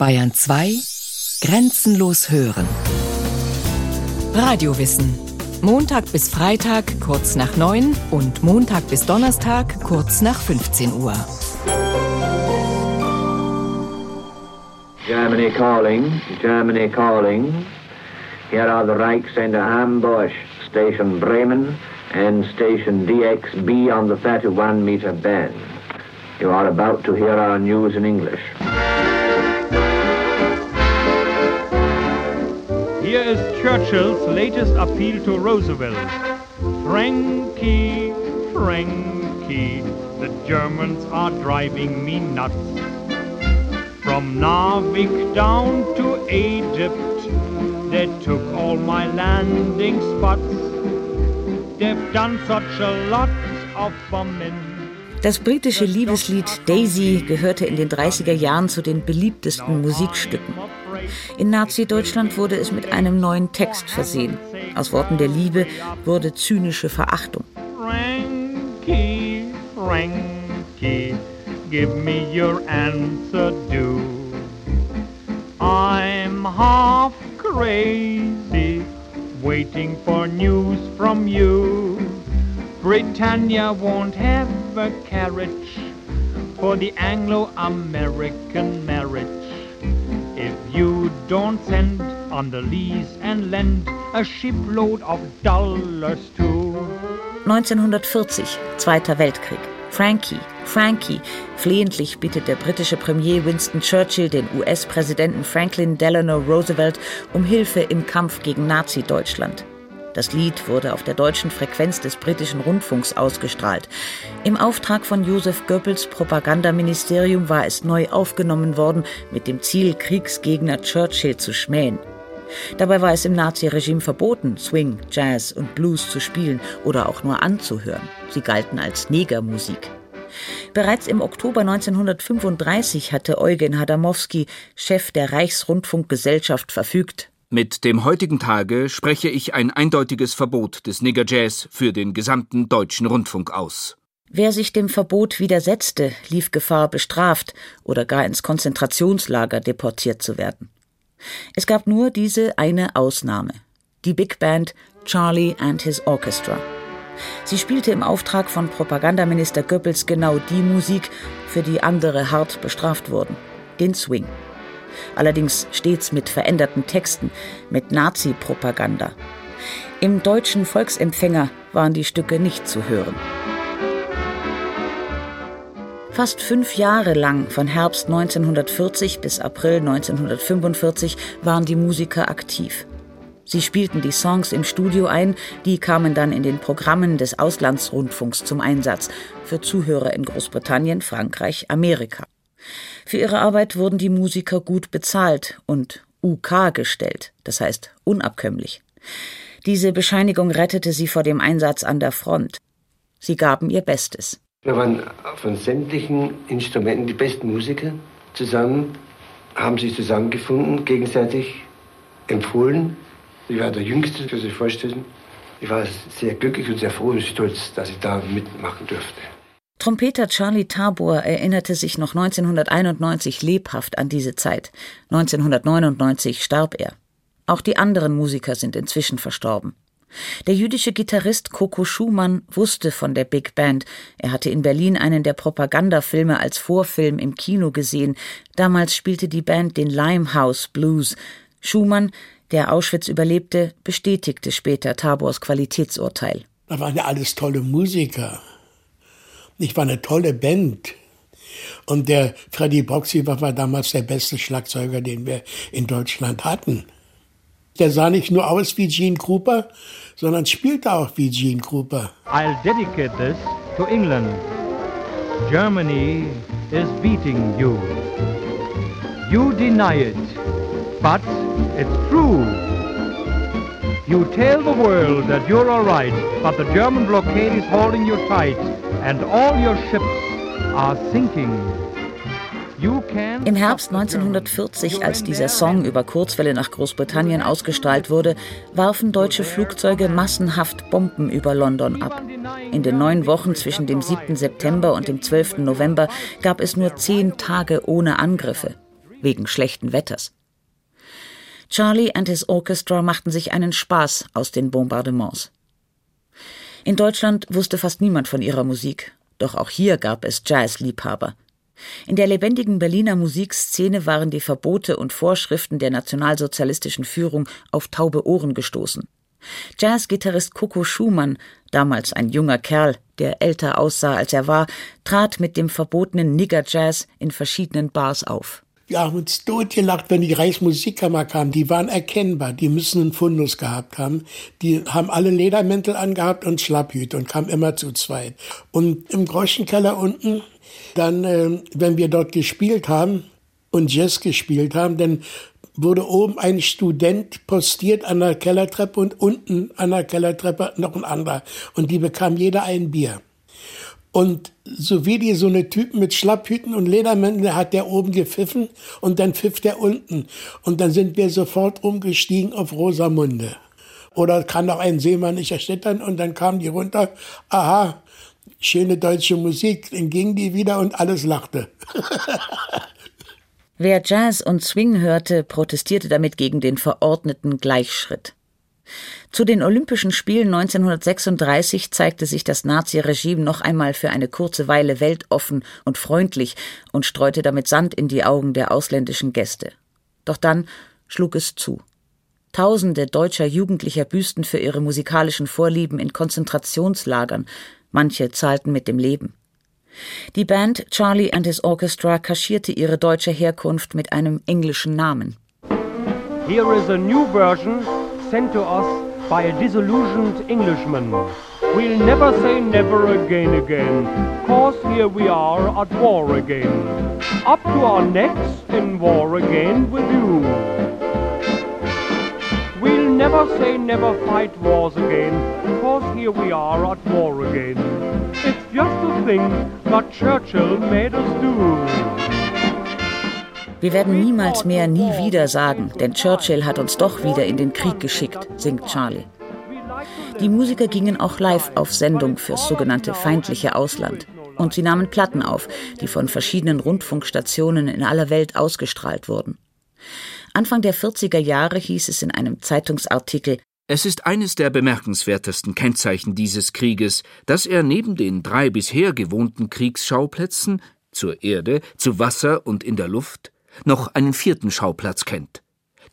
Bayern 2 Grenzenlos hören. Radiowissen. Montag bis Freitag kurz nach 9 und Montag bis Donnerstag kurz nach 15 Uhr. Germany calling, Germany calling. Here are the Reichsender ambush, Station Bremen and Station DXB on the 31 meter band. You are about to hear our news in English. Churchill's latest appeal to Roosevelt. Frankie, Frankie, the Germans are driving me nuts. From Narvik down to Egypt, they took all my landing spots. They've done such a lot of bombing. Das britische Liebeslied Daisy gehörte in den 30er Jahren zu den beliebtesten Musikstücken. In Nazi-Deutschland wurde es mit einem neuen Text versehen. Aus Worten der Liebe wurde zynische Verachtung. Frankie, Frankie, give me your answer, do. I'm half crazy, waiting for news from you. Britannia won't have a carriage for the Anglo-American marriage. Don't send on the lease and lend a shipload of dollars to 1940, Zweiter Weltkrieg. Frankie, Frankie, flehentlich bittet der britische Premier Winston Churchill den US-Präsidenten Franklin Delano Roosevelt um Hilfe im Kampf gegen Nazi-Deutschland. Das Lied wurde auf der deutschen Frequenz des britischen Rundfunks ausgestrahlt. Im Auftrag von Joseph Goebbels Propagandaministerium war es neu aufgenommen worden, mit dem Ziel, Kriegsgegner Churchill zu schmähen. Dabei war es im Naziregime verboten, Swing, Jazz und Blues zu spielen oder auch nur anzuhören. Sie galten als Negermusik. Bereits im Oktober 1935 hatte Eugen Hadamowski, Chef der Reichsrundfunkgesellschaft, verfügt, mit dem heutigen Tage spreche ich ein eindeutiges Verbot des Nigger Jazz für den gesamten deutschen Rundfunk aus. Wer sich dem Verbot widersetzte, lief Gefahr, bestraft oder gar ins Konzentrationslager deportiert zu werden. Es gab nur diese eine Ausnahme. Die Big Band Charlie and His Orchestra. Sie spielte im Auftrag von Propagandaminister Goebbels genau die Musik, für die andere hart bestraft wurden. Den Swing allerdings stets mit veränderten Texten, mit Nazi-Propaganda. Im deutschen Volksempfänger waren die Stücke nicht zu hören. Fast fünf Jahre lang, von Herbst 1940 bis April 1945, waren die Musiker aktiv. Sie spielten die Songs im Studio ein, die kamen dann in den Programmen des Auslandsrundfunks zum Einsatz für Zuhörer in Großbritannien, Frankreich, Amerika. Für ihre Arbeit wurden die Musiker gut bezahlt und UK gestellt, das heißt unabkömmlich. Diese Bescheinigung rettete sie vor dem Einsatz an der Front. Sie gaben ihr Bestes. Wir waren von sämtlichen Instrumenten die besten Musiker zusammen, haben sich zusammengefunden, gegenseitig empfohlen. Ich war der Jüngste, für sich vorstellen. Ich war sehr glücklich und sehr froh und stolz, dass ich da mitmachen durfte. Trompeter Charlie Tabor erinnerte sich noch 1991 lebhaft an diese Zeit. 1999 starb er. Auch die anderen Musiker sind inzwischen verstorben. Der jüdische Gitarrist Coco Schumann wusste von der Big Band. Er hatte in Berlin einen der Propagandafilme als Vorfilm im Kino gesehen. Damals spielte die Band den Limehouse Blues. Schumann, der Auschwitz überlebte, bestätigte später Tabors Qualitätsurteil. Da waren ja alles tolle Musiker. Ich war eine tolle Band. Und der Freddy Boxyber war damals der beste Schlagzeuger, den wir in Deutschland hatten. Der sah nicht nur aus wie Gene Krupa, sondern spielte auch wie Gene Krupa. I'll dedicate this to England. Germany is beating you. You deny it, but it's true. You tell the world that you're all right, but the German blockade is holding you tight and all your ships are sinking. Im Herbst 1940, als dieser Song über Kurzwelle nach Großbritannien ausgestrahlt wurde, warfen deutsche Flugzeuge massenhaft Bomben über London ab. In den neun Wochen zwischen dem 7. September und dem 12. November gab es nur zehn Tage ohne Angriffe. wegen schlechten Wetters. Charlie and his Orchestra machten sich einen Spaß aus den Bombardements. In Deutschland wusste fast niemand von ihrer Musik, doch auch hier gab es Jazzliebhaber. In der lebendigen Berliner Musikszene waren die Verbote und Vorschriften der nationalsozialistischen Führung auf taube Ohren gestoßen. Jazzgitarrist Coco Schumann, damals ein junger Kerl, der älter aussah als er war, trat mit dem verbotenen Nigger Jazz in verschiedenen Bars auf. Wir haben uns totgelacht, wenn die Reichsmusikkammer kam. Die waren erkennbar. Die müssen einen Fundus gehabt haben. Die haben alle Ledermäntel angehabt und Schlapphüte und kamen immer zu zweit. Und im Groschenkeller unten, dann, äh, wenn wir dort gespielt haben und Jazz gespielt haben, dann wurde oben ein Student postiert an der Kellertreppe und unten an der Kellertreppe noch ein anderer. Und die bekam jeder ein Bier. Und so wie die so eine Typen mit Schlapphüten und Ledermänteln hat der oben gepfiffen und dann pfiff der unten. Und dann sind wir sofort umgestiegen auf Rosamunde. Oder kann doch ein Seemann nicht erschüttern und dann kamen die runter. Aha, schöne deutsche Musik. Dann ging die wieder und alles lachte. Wer Jazz und Swing hörte, protestierte damit gegen den verordneten Gleichschritt. Zu den Olympischen Spielen 1936 zeigte sich das Naziregime noch einmal für eine kurze Weile weltoffen und freundlich und streute damit Sand in die Augen der ausländischen Gäste. Doch dann schlug es zu. Tausende deutscher Jugendlicher büßten für ihre musikalischen Vorlieben in Konzentrationslagern, manche zahlten mit dem Leben. Die Band Charlie and his Orchestra kaschierte ihre deutsche Herkunft mit einem englischen Namen. Here is a new version sent to us by a disillusioned Englishman. We'll never say never again again, cause here we are at war again. Up to our necks in war again with you. We'll never say never fight wars again, cause here we are at war again. It's just a thing that Churchill made us do. Wir werden niemals mehr nie wieder sagen, denn Churchill hat uns doch wieder in den Krieg geschickt, singt Charlie. Die Musiker gingen auch live auf Sendung fürs sogenannte feindliche Ausland. Und sie nahmen Platten auf, die von verschiedenen Rundfunkstationen in aller Welt ausgestrahlt wurden. Anfang der 40er Jahre hieß es in einem Zeitungsartikel, es ist eines der bemerkenswertesten Kennzeichen dieses Krieges, dass er neben den drei bisher gewohnten Kriegsschauplätzen zur Erde, zu Wasser und in der Luft noch einen vierten Schauplatz kennt.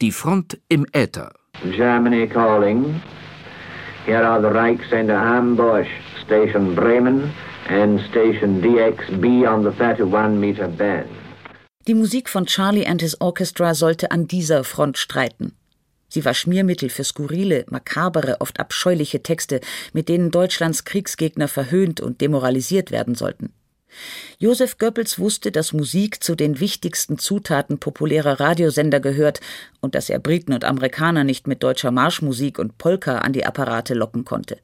Die Front im Äther. Germany calling. Here are the Reichsender Ambush, Station Bremen and Station DXB on the 31 meter band. Die Musik von Charlie and his Orchestra sollte an dieser Front streiten. Sie war Schmiermittel für skurrile, makabere, oft abscheuliche Texte, mit denen Deutschlands Kriegsgegner verhöhnt und demoralisiert werden sollten. Josef Goebbels wusste, dass Musik zu den wichtigsten Zutaten populärer Radiosender gehört und dass er Briten und Amerikaner nicht mit deutscher Marschmusik und Polka an die Apparate locken konnte.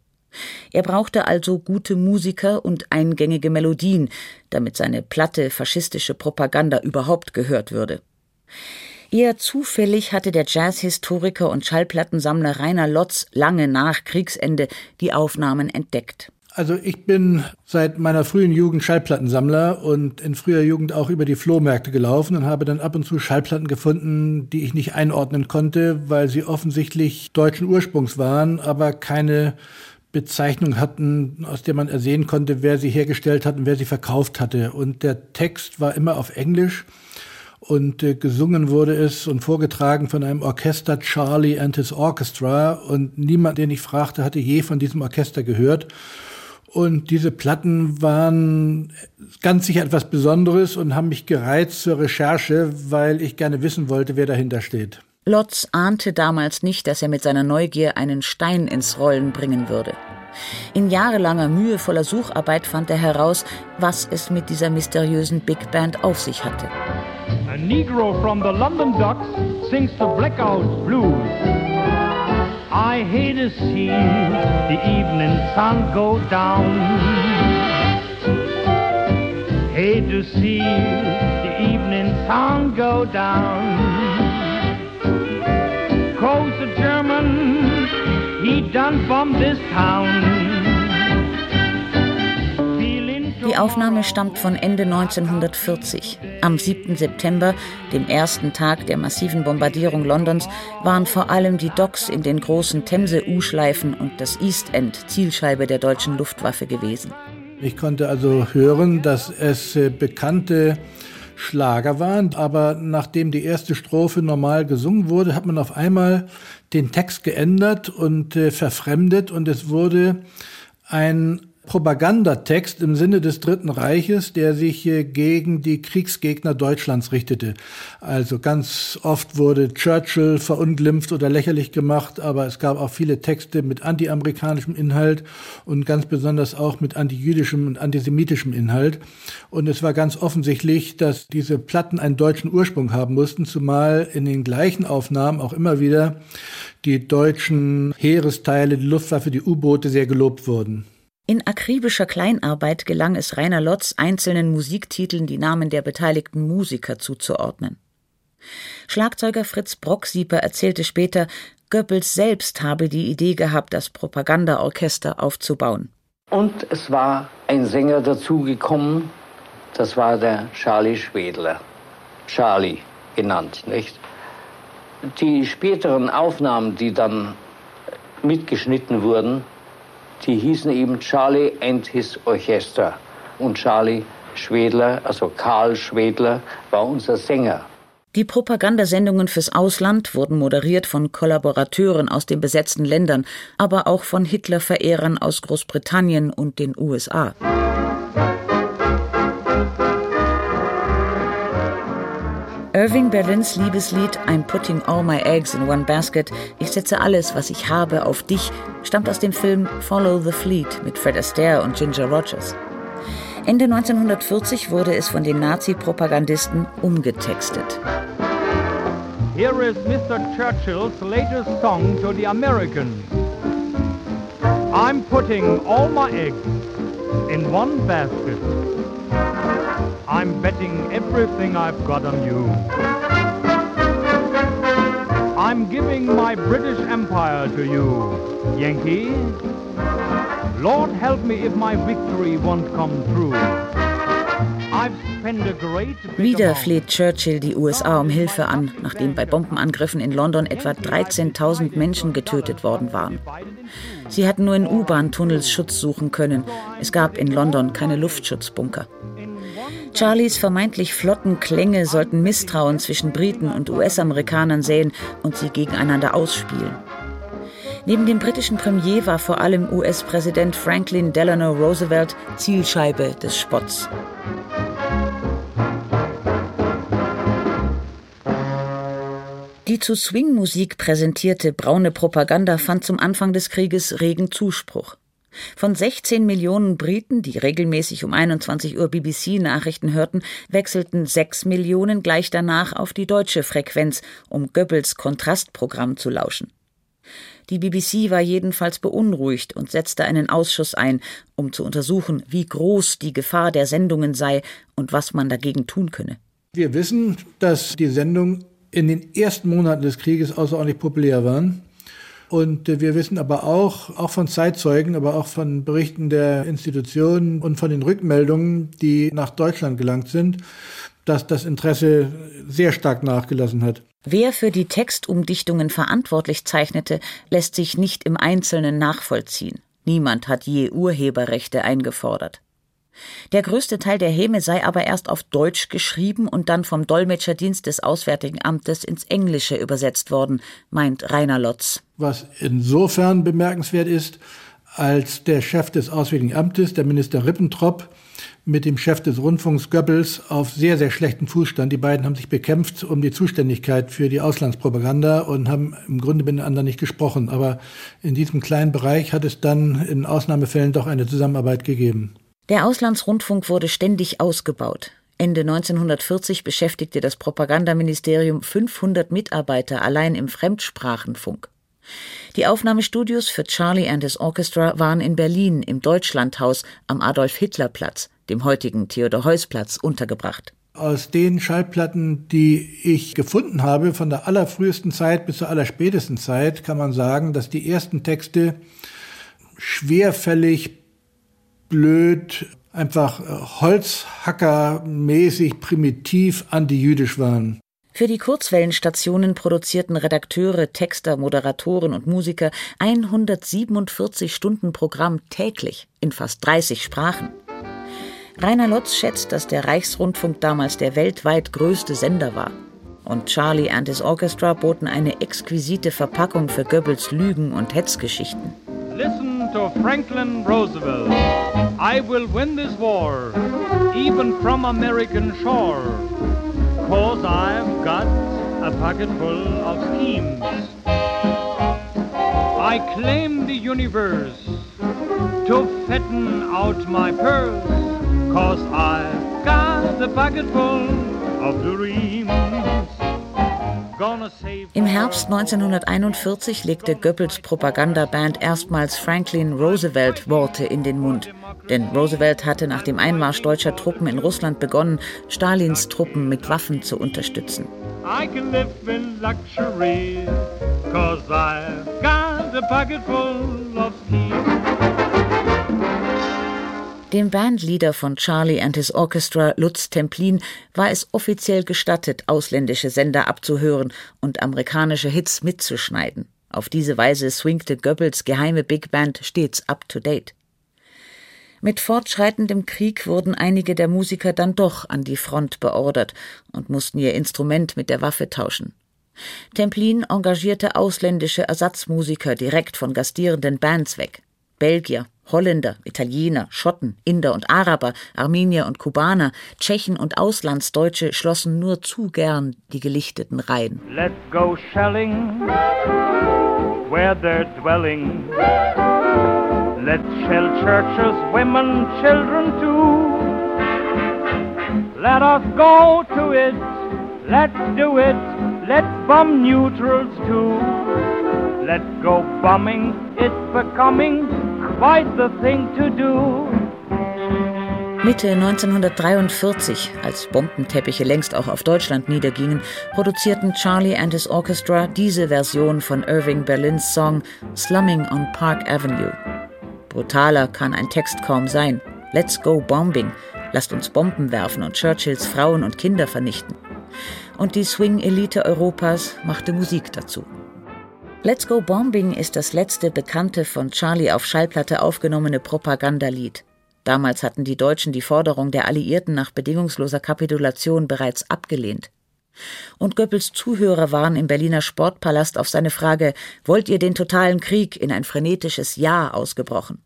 Er brauchte also gute Musiker und eingängige Melodien, damit seine platte faschistische Propaganda überhaupt gehört würde. Eher zufällig hatte der Jazzhistoriker und Schallplattensammler Rainer Lotz lange nach Kriegsende die Aufnahmen entdeckt. Also ich bin seit meiner frühen Jugend Schallplattensammler und in früher Jugend auch über die Flohmärkte gelaufen und habe dann ab und zu Schallplatten gefunden, die ich nicht einordnen konnte, weil sie offensichtlich deutschen Ursprungs waren, aber keine Bezeichnung hatten, aus der man ersehen konnte, wer sie hergestellt hat und wer sie verkauft hatte. Und der Text war immer auf Englisch und äh, gesungen wurde es und vorgetragen von einem Orchester Charlie and his Orchestra und niemand, den ich fragte, hatte je von diesem Orchester gehört. Und diese Platten waren ganz sicher etwas Besonderes und haben mich gereizt zur Recherche, weil ich gerne wissen wollte, wer dahinter steht. Lotz ahnte damals nicht, dass er mit seiner Neugier einen Stein ins Rollen bringen würde. In jahrelanger mühevoller Sucharbeit fand er heraus, was es mit dieser mysteriösen Big Band auf sich hatte. A Negro from the London Docks sings the Blackout Blues. I hate to see the evening sun go down. Hate to see the evening sun go down. Cause the German, he done from this town. Die Aufnahme stammt von Ende 1940. Am 7. September, dem ersten Tag der massiven Bombardierung Londons, waren vor allem die Docks in den großen Themse-U-Schleifen und das East End Zielscheibe der deutschen Luftwaffe gewesen. Ich konnte also hören, dass es äh, bekannte Schlager waren, aber nachdem die erste Strophe normal gesungen wurde, hat man auf einmal den Text geändert und äh, verfremdet und es wurde ein Propagandatext im Sinne des Dritten Reiches, der sich gegen die Kriegsgegner Deutschlands richtete. Also ganz oft wurde Churchill verunglimpft oder lächerlich gemacht, aber es gab auch viele Texte mit antiamerikanischem Inhalt und ganz besonders auch mit antijüdischem und antisemitischem Inhalt. Und es war ganz offensichtlich, dass diese Platten einen deutschen Ursprung haben mussten, zumal in den gleichen Aufnahmen auch immer wieder die deutschen Heeresteile, die Luftwaffe, die U-Boote sehr gelobt wurden. In akribischer Kleinarbeit gelang es Rainer Lotz, einzelnen Musiktiteln die Namen der beteiligten Musiker zuzuordnen. Schlagzeuger Fritz Brocksieper erzählte später, Goebbels selbst habe die Idee gehabt, das Propagandaorchester aufzubauen. Und es war ein Sänger dazugekommen, das war der Charlie Schwedler. Charlie genannt, nicht? Die späteren Aufnahmen, die dann mitgeschnitten wurden, die hießen eben Charlie and his Orchester. Und Charlie Schwedler, also Karl Schwedler, war unser Sänger. Die Propagandasendungen fürs Ausland wurden moderiert von Kollaborateuren aus den besetzten Ländern, aber auch von Hitler-Verehrern aus Großbritannien und den USA. Irving Berlins Liebeslied I'm Putting All My Eggs in One Basket, ich setze alles, was ich habe, auf dich, stammt aus dem Film Follow the Fleet mit Fred Astaire und Ginger Rogers. Ende 1940 wurde es von den Nazi-Propagandisten umgetextet. Here is Mr. Churchill's latest song to the Americans. I'm putting all my eggs in one basket. I'm betting everything I've got on you. I'm giving my British Empire to you, Yankee. Lord help me if my victory won't come true. Wieder fleht Churchill die USA um Hilfe an, nachdem bei Bombenangriffen in London etwa 13.000 Menschen getötet worden waren. Sie hatten nur in U-Bahn-Tunnels Schutz suchen können. Es gab in London keine Luftschutzbunker. Charlies vermeintlich flotten Klänge sollten Misstrauen zwischen Briten und US-Amerikanern säen und sie gegeneinander ausspielen. Neben dem britischen Premier war vor allem US-Präsident Franklin Delano Roosevelt Zielscheibe des Spotts. Die zu Swing-Musik präsentierte braune Propaganda fand zum Anfang des Krieges regen Zuspruch. Von 16 Millionen Briten, die regelmäßig um 21 Uhr BBC-Nachrichten hörten, wechselten 6 Millionen gleich danach auf die deutsche Frequenz, um Goebbels Kontrastprogramm zu lauschen. Die BBC war jedenfalls beunruhigt und setzte einen Ausschuss ein, um zu untersuchen, wie groß die Gefahr der Sendungen sei und was man dagegen tun könne. Wir wissen, dass die Sendungen in den ersten Monaten des Krieges außerordentlich populär waren. Und äh, wir wissen aber auch, auch von Zeitzeugen, aber auch von Berichten der Institutionen und von den Rückmeldungen, die nach Deutschland gelangt sind, dass das Interesse sehr stark nachgelassen hat. Wer für die Textumdichtungen verantwortlich zeichnete, lässt sich nicht im Einzelnen nachvollziehen. Niemand hat je Urheberrechte eingefordert. Der größte Teil der Häme sei aber erst auf Deutsch geschrieben und dann vom Dolmetscherdienst des Auswärtigen Amtes ins Englische übersetzt worden, meint Rainer Lotz. Was insofern bemerkenswert ist, als der Chef des Auswärtigen Amtes, der Minister Rippentrop, mit dem Chef des Rundfunks Goebbels auf sehr, sehr schlechten Fuß stand. Die beiden haben sich bekämpft um die Zuständigkeit für die Auslandspropaganda und haben im Grunde miteinander nicht gesprochen. Aber in diesem kleinen Bereich hat es dann in Ausnahmefällen doch eine Zusammenarbeit gegeben. Der Auslandsrundfunk wurde ständig ausgebaut. Ende 1940 beschäftigte das Propagandaministerium 500 Mitarbeiter allein im Fremdsprachenfunk. Die Aufnahmestudios für Charlie and his Orchestra waren in Berlin im Deutschlandhaus am Adolf-Hitler-Platz, dem heutigen Theodor-Heuss-Platz, untergebracht. Aus den Schallplatten, die ich gefunden habe, von der allerfrühesten Zeit bis zur allerspätesten Zeit, kann man sagen, dass die ersten Texte schwerfällig blöd, einfach äh, Holzhackermäßig primitiv antijüdisch waren. Für die Kurzwellenstationen produzierten Redakteure, Texter, Moderatoren und Musiker 147 Stunden Programm täglich in fast 30 Sprachen. Rainer Lotz schätzt, dass der Reichsrundfunk damals der weltweit größte Sender war. Und Charlie and his Orchestra boten eine exquisite Verpackung für Goebbels Lügen und Hetzgeschichten. Listen to Franklin Roosevelt. I will win this war, even from American shore. Cause I've got a pocket full of schemes. I claim the universe to fatten out my purse. Cause I've got a pocket full of dreams. Im Herbst 1941 legte Goebbels Propagandaband erstmals Franklin Roosevelt Worte in den Mund. Denn Roosevelt hatte nach dem Einmarsch deutscher Truppen in Russland begonnen, Stalins Truppen mit Waffen zu unterstützen. I can live in luxury, cause I've got a pocket full of dem Bandleader von Charlie and his Orchestra, Lutz Templin, war es offiziell gestattet, ausländische Sender abzuhören und amerikanische Hits mitzuschneiden. Auf diese Weise swingte Goebbels geheime Big Band stets up to date. Mit fortschreitendem Krieg wurden einige der Musiker dann doch an die Front beordert und mussten ihr Instrument mit der Waffe tauschen. Templin engagierte ausländische Ersatzmusiker direkt von gastierenden Bands weg. Belgier, Holländer, Italiener, Schotten, Inder und Araber, Armenier und Kubaner, Tschechen und Auslandsdeutsche schlossen nur zu gern die gelichteten Reihen. Let's go shelling where they're dwelling. Let's shell churches, women, children too. Let us go to it, let's do it, let's bomb neutrals too. Let's go bombing, it's becoming quite the thing to do. Mitte 1943, als Bombenteppiche längst auch auf Deutschland niedergingen, produzierten Charlie and his Orchestra diese Version von Irving Berlins Song Slumming on Park Avenue. Brutaler kann ein Text kaum sein. Let's go bombing. Lasst uns Bomben werfen und Churchills Frauen und Kinder vernichten. Und die Swing-Elite Europas machte Musik dazu. Let's Go Bombing ist das letzte bekannte von Charlie auf Schallplatte aufgenommene Propagandalied. Damals hatten die Deutschen die Forderung der Alliierten nach bedingungsloser Kapitulation bereits abgelehnt. Und Goebbels Zuhörer waren im Berliner Sportpalast auf seine Frage Wollt ihr den totalen Krieg in ein frenetisches Ja ausgebrochen.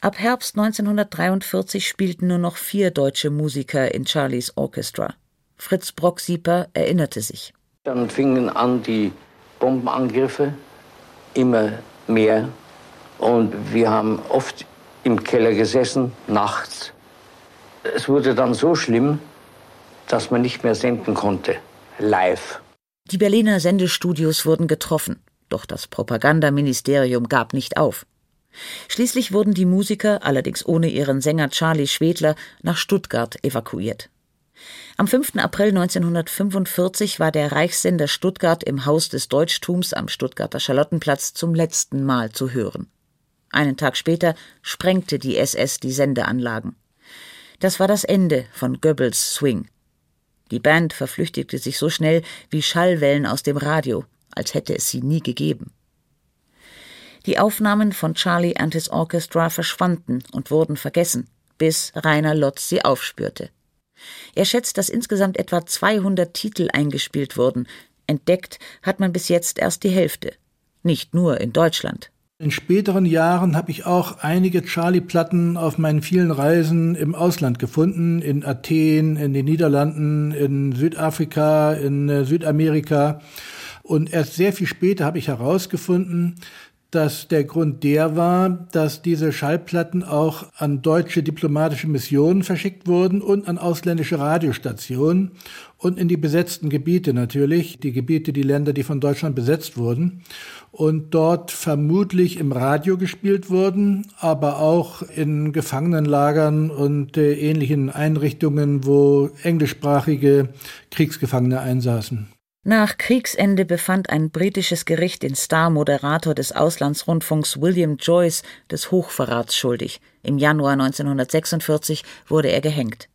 Ab Herbst 1943 spielten nur noch vier deutsche Musiker in Charlies Orchestra. Fritz Brocksieper erinnerte sich. Dann fingen an die Bombenangriffe, immer mehr. Und wir haben oft im Keller gesessen, nachts. Es wurde dann so schlimm, dass man nicht mehr senden konnte, live. Die Berliner Sendestudios wurden getroffen, doch das Propagandaministerium gab nicht auf. Schließlich wurden die Musiker, allerdings ohne ihren Sänger Charlie Schwedler, nach Stuttgart evakuiert. Am 5. April 1945 war der Reichssender Stuttgart im Haus des Deutschtums am Stuttgarter Charlottenplatz zum letzten Mal zu hören. Einen Tag später sprengte die SS die Sendeanlagen. Das war das Ende von Goebbels Swing. Die Band verflüchtigte sich so schnell wie Schallwellen aus dem Radio, als hätte es sie nie gegeben. Die Aufnahmen von Charlie and his Orchestra verschwanden und wurden vergessen, bis Rainer Lotz sie aufspürte. Er schätzt, dass insgesamt etwa 200 Titel eingespielt wurden. Entdeckt hat man bis jetzt erst die Hälfte. Nicht nur in Deutschland. In späteren Jahren habe ich auch einige Charlie-Platten auf meinen vielen Reisen im Ausland gefunden, in Athen, in den Niederlanden, in Südafrika, in äh, Südamerika. Und erst sehr viel später habe ich herausgefunden, dass der Grund der war, dass diese Schallplatten auch an deutsche diplomatische Missionen verschickt wurden und an ausländische Radiostationen und in die besetzten Gebiete natürlich, die Gebiete, die Länder, die von Deutschland besetzt wurden und dort vermutlich im Radio gespielt wurden, aber auch in Gefangenenlagern und äh, ähnlichen Einrichtungen, wo englischsprachige Kriegsgefangene einsaßen. Nach Kriegsende befand ein britisches Gericht den Star-Moderator des Auslandsrundfunks William Joyce des Hochverrats schuldig. Im Januar 1946 wurde er gehängt.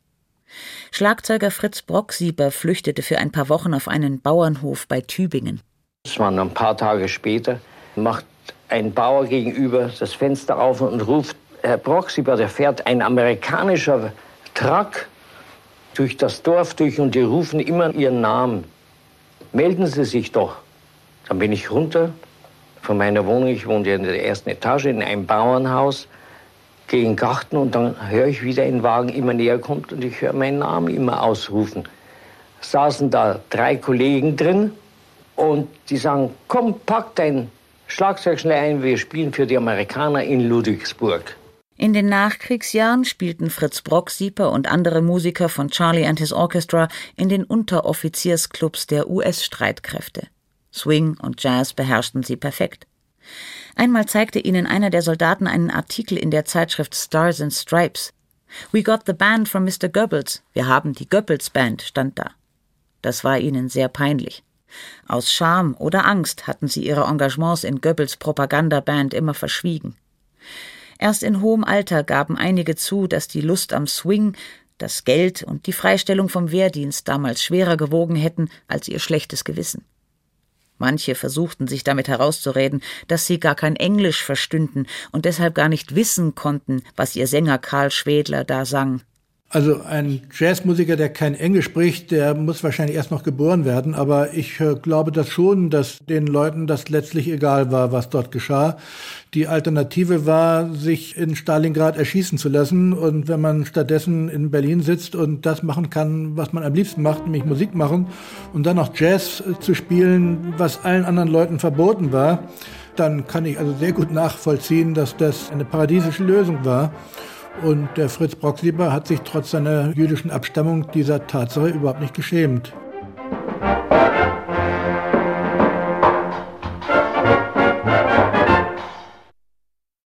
Schlagzeuger Fritz Brocksieber flüchtete für ein paar Wochen auf einen Bauernhof bei Tübingen. Es waren ein paar Tage später, macht ein Bauer gegenüber das Fenster auf und ruft, Herr Brocksieber, der fährt ein amerikanischer Truck durch das Dorf durch und die rufen immer ihren Namen melden Sie sich doch. Dann bin ich runter von meiner Wohnung, ich wohnte in der ersten Etage in einem Bauernhaus, gehe in den Garten und dann höre ich, wie ein Wagen immer näher kommt und ich höre meinen Namen immer ausrufen. Saßen da drei Kollegen drin und die sagen, komm, pack dein Schlagzeug schnell ein, wir spielen für die Amerikaner in Ludwigsburg. In den Nachkriegsjahren spielten Fritz Brocksieper und andere Musiker von Charlie and His Orchestra in den Unteroffiziersclubs der US-Streitkräfte. Swing und Jazz beherrschten sie perfekt. Einmal zeigte ihnen einer der Soldaten einen Artikel in der Zeitschrift Stars and Stripes. We got the band from Mr. Goebbels. Wir haben die Goebbels Band, stand da. Das war ihnen sehr peinlich. Aus Scham oder Angst hatten sie ihre Engagements in Goebbels Propagandaband immer verschwiegen. Erst in hohem Alter gaben einige zu, dass die Lust am Swing, das Geld und die Freistellung vom Wehrdienst damals schwerer gewogen hätten als ihr schlechtes Gewissen. Manche versuchten sich damit herauszureden, dass sie gar kein Englisch verstünden und deshalb gar nicht wissen konnten, was ihr Sänger Karl Schwedler da sang. Also ein Jazzmusiker, der kein Englisch spricht, der muss wahrscheinlich erst noch geboren werden. Aber ich äh, glaube das schon, dass den Leuten das letztlich egal war, was dort geschah. Die Alternative war, sich in Stalingrad erschießen zu lassen. Und wenn man stattdessen in Berlin sitzt und das machen kann, was man am liebsten macht, nämlich Musik machen und dann noch Jazz zu spielen, was allen anderen Leuten verboten war, dann kann ich also sehr gut nachvollziehen, dass das eine paradiesische Lösung war. Und der Fritz Brocksieber hat sich trotz seiner jüdischen Abstammung dieser Tatsache überhaupt nicht geschämt.